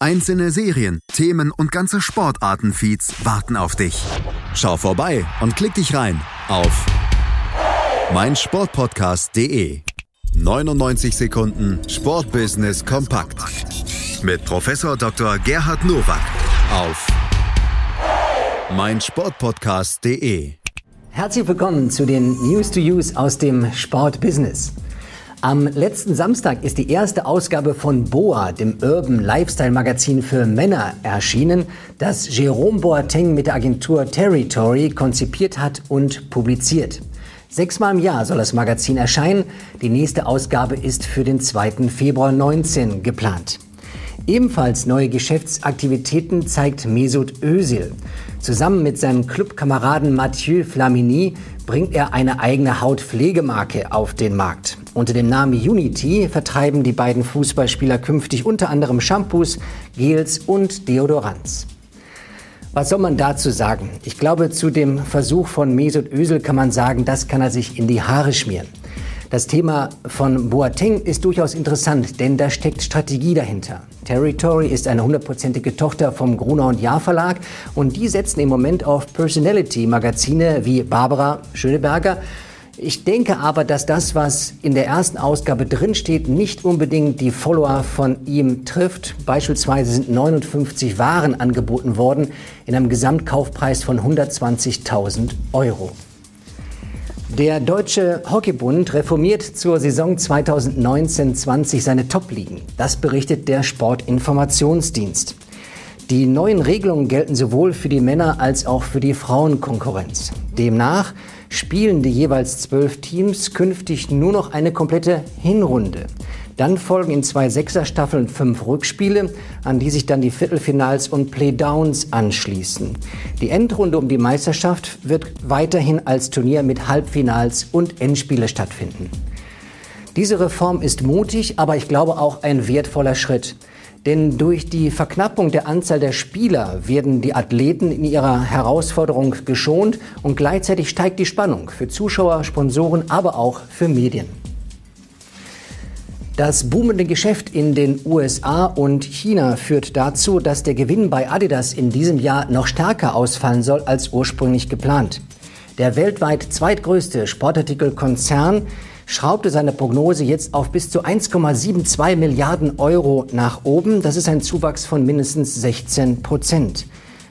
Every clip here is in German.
Einzelne Serien, Themen und ganze Sportartenfeeds warten auf dich. Schau vorbei und klick dich rein auf meinsportpodcast.de. 99 Sekunden Sportbusiness kompakt mit Professor Dr. Gerhard Nowak auf meinsportpodcast.de. Herzlich willkommen zu den News to Use aus dem Sportbusiness. Am letzten Samstag ist die erste Ausgabe von BOA, dem Urban Lifestyle Magazin für Männer, erschienen, das Jerome Boateng mit der Agentur Territory konzipiert hat und publiziert. Sechsmal im Jahr soll das Magazin erscheinen. Die nächste Ausgabe ist für den 2. Februar 19 geplant. Ebenfalls neue Geschäftsaktivitäten zeigt Mesut Özil. Zusammen mit seinem Clubkameraden Mathieu Flamini bringt er eine eigene Hautpflegemarke auf den Markt. Unter dem Namen Unity vertreiben die beiden Fußballspieler künftig unter anderem Shampoos, Gels und Deodorants. Was soll man dazu sagen? Ich glaube, zu dem Versuch von Mesut Özil kann man sagen, das kann er sich in die Haare schmieren. Das Thema von Boateng ist durchaus interessant, denn da steckt Strategie dahinter. Territory ist eine hundertprozentige Tochter vom Gruner und Jahr Verlag und die setzen im Moment auf Personality-Magazine wie Barbara Schöneberger ich denke aber, dass das, was in der ersten Ausgabe drinsteht, nicht unbedingt die Follower von ihm trifft. Beispielsweise sind 59 Waren angeboten worden in einem Gesamtkaufpreis von 120.000 Euro. Der Deutsche Hockeybund reformiert zur Saison 2019-20 seine Top-Ligen. Das berichtet der Sportinformationsdienst. Die neuen Regelungen gelten sowohl für die Männer als auch für die Frauenkonkurrenz. Demnach spielen die jeweils zwölf Teams künftig nur noch eine komplette Hinrunde. Dann folgen in zwei Sechserstaffeln fünf Rückspiele, an die sich dann die Viertelfinals und Playdowns anschließen. Die Endrunde um die Meisterschaft wird weiterhin als Turnier mit Halbfinals und Endspiele stattfinden. Diese Reform ist mutig, aber ich glaube auch ein wertvoller Schritt. Denn durch die Verknappung der Anzahl der Spieler werden die Athleten in ihrer Herausforderung geschont und gleichzeitig steigt die Spannung für Zuschauer, Sponsoren, aber auch für Medien. Das boomende Geschäft in den USA und China führt dazu, dass der Gewinn bei Adidas in diesem Jahr noch stärker ausfallen soll als ursprünglich geplant. Der weltweit zweitgrößte Sportartikelkonzern schraubte seine Prognose jetzt auf bis zu 1,72 Milliarden Euro nach oben. Das ist ein Zuwachs von mindestens 16 Prozent.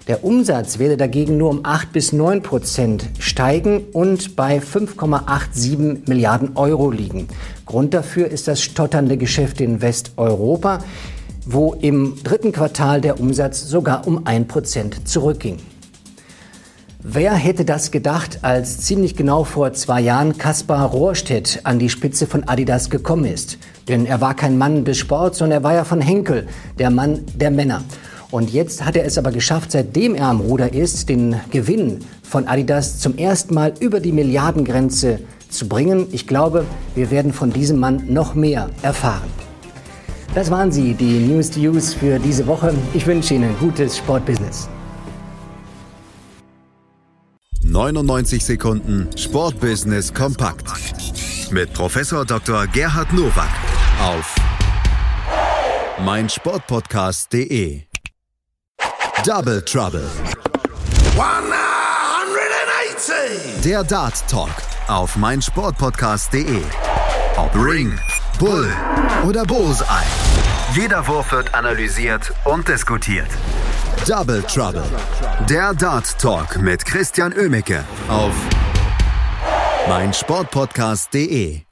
Der Umsatz werde dagegen nur um 8 bis 9 Prozent steigen und bei 5,87 Milliarden Euro liegen. Grund dafür ist das stotternde Geschäft in Westeuropa, wo im dritten Quartal der Umsatz sogar um 1 Prozent zurückging. Wer hätte das gedacht, als ziemlich genau vor zwei Jahren Kaspar Rohrstedt an die Spitze von Adidas gekommen ist? Denn er war kein Mann des Sports, sondern er war ja von Henkel, der Mann der Männer. Und jetzt hat er es aber geschafft, seitdem er am Ruder ist, den Gewinn von Adidas zum ersten Mal über die Milliardengrenze zu bringen. Ich glaube, wir werden von diesem Mann noch mehr erfahren. Das waren sie, die News to Use für diese Woche. Ich wünsche Ihnen gutes Sportbusiness. 99 Sekunden Sportbusiness kompakt mit Professor Dr. Gerhard Nowak auf meinsportpodcast.de. Double Trouble. 180! Der Dart Talk auf meinsportpodcast.de. Ob Ring, Bull oder Bullseye. Jeder Wurf wird analysiert und diskutiert. Double Trouble. Der Dart Talk mit Christian Ömicke auf meinsportpodcast.de.